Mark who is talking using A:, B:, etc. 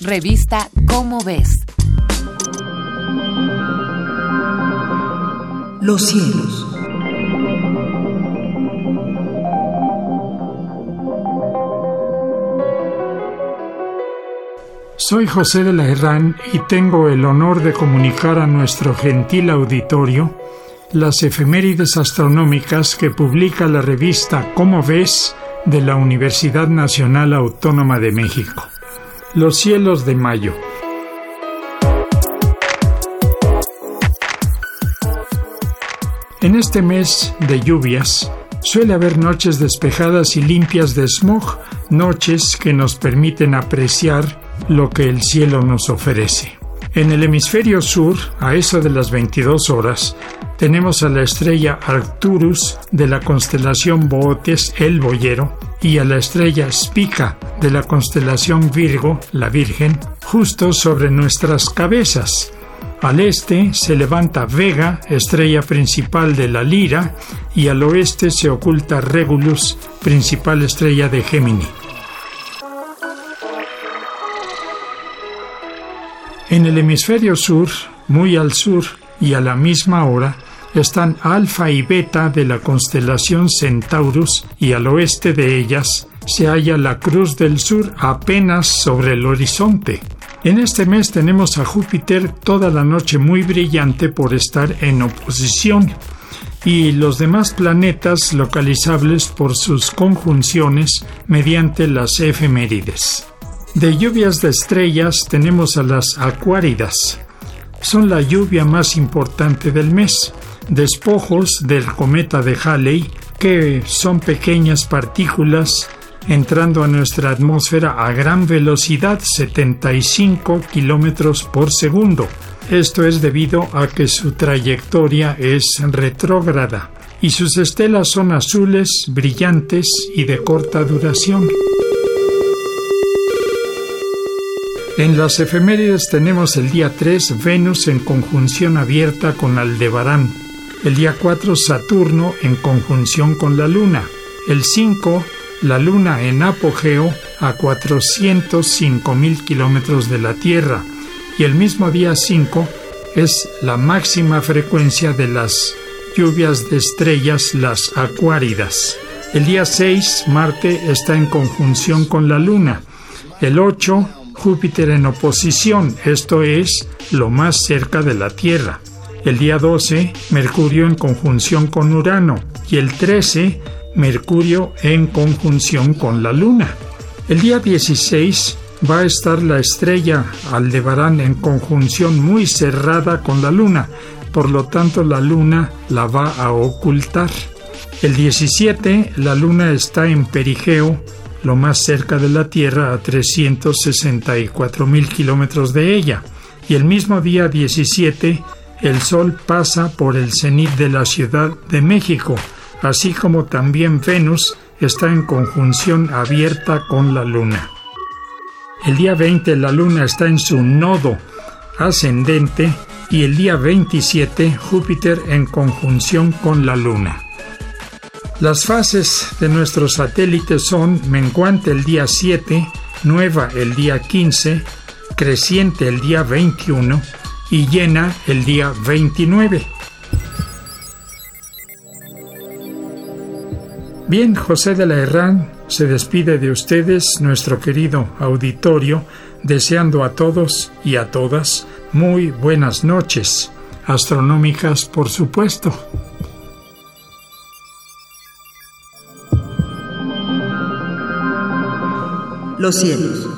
A: Revista Cómo ves.
B: Los cielos.
C: Soy José de la Herrán y tengo el honor de comunicar a nuestro gentil auditorio las efemérides astronómicas que publica la revista Cómo ves de la Universidad Nacional Autónoma de México. Los cielos de mayo. En este mes de lluvias suele haber noches despejadas y limpias de smog, noches que nos permiten apreciar lo que el cielo nos ofrece. En el hemisferio sur, a eso de las 22 horas, tenemos a la estrella Arcturus de la constelación Bootes, el Boyero, y a la estrella Spica de la constelación Virgo, la Virgen, justo sobre nuestras cabezas. Al este se levanta Vega, estrella principal de la Lira, y al oeste se oculta Regulus, principal estrella de Gémini. En el hemisferio sur, muy al sur y a la misma hora, están Alfa y Beta de la constelación Centaurus y al oeste de ellas se halla la Cruz del Sur apenas sobre el horizonte. En este mes tenemos a Júpiter toda la noche muy brillante por estar en oposición y los demás planetas localizables por sus conjunciones mediante las efemérides. De lluvias de estrellas tenemos a las acuáridas. Son la lluvia más importante del mes despojos del cometa de Halley, que son pequeñas partículas entrando a nuestra atmósfera a gran velocidad, 75 kilómetros por segundo. Esto es debido a que su trayectoria es retrógrada y sus estelas son azules, brillantes y de corta duración. En las efemérides tenemos el día 3 Venus en conjunción abierta con Aldebarán, el día 4, Saturno en conjunción con la Luna. El 5, la Luna en apogeo a 405 mil kilómetros de la Tierra. Y el mismo día 5 es la máxima frecuencia de las lluvias de estrellas, las acuáridas. El día 6, Marte está en conjunción con la Luna. El 8, Júpiter en oposición, esto es lo más cerca de la Tierra. El día 12, Mercurio en conjunción con Urano. Y el 13, Mercurio en conjunción con la Luna. El día 16 va a estar la estrella Aldebarán en conjunción muy cerrada con la Luna, por lo tanto la Luna la va a ocultar. El 17 la Luna está en perigeo, lo más cerca de la Tierra a 364 mil kilómetros de ella. Y el mismo día 17 el Sol pasa por el cenit de la Ciudad de México, así como también Venus está en conjunción abierta con la Luna. El día 20 la Luna está en su nodo ascendente y el día 27 Júpiter en conjunción con la Luna. Las fases de nuestros satélites son menguante el día 7, nueva el día 15, creciente el día 21, y llena el día 29. Bien, José de la Herrán se despide de ustedes, nuestro querido auditorio, deseando a todos y a todas muy buenas noches, astronómicas por supuesto.
B: Los cielos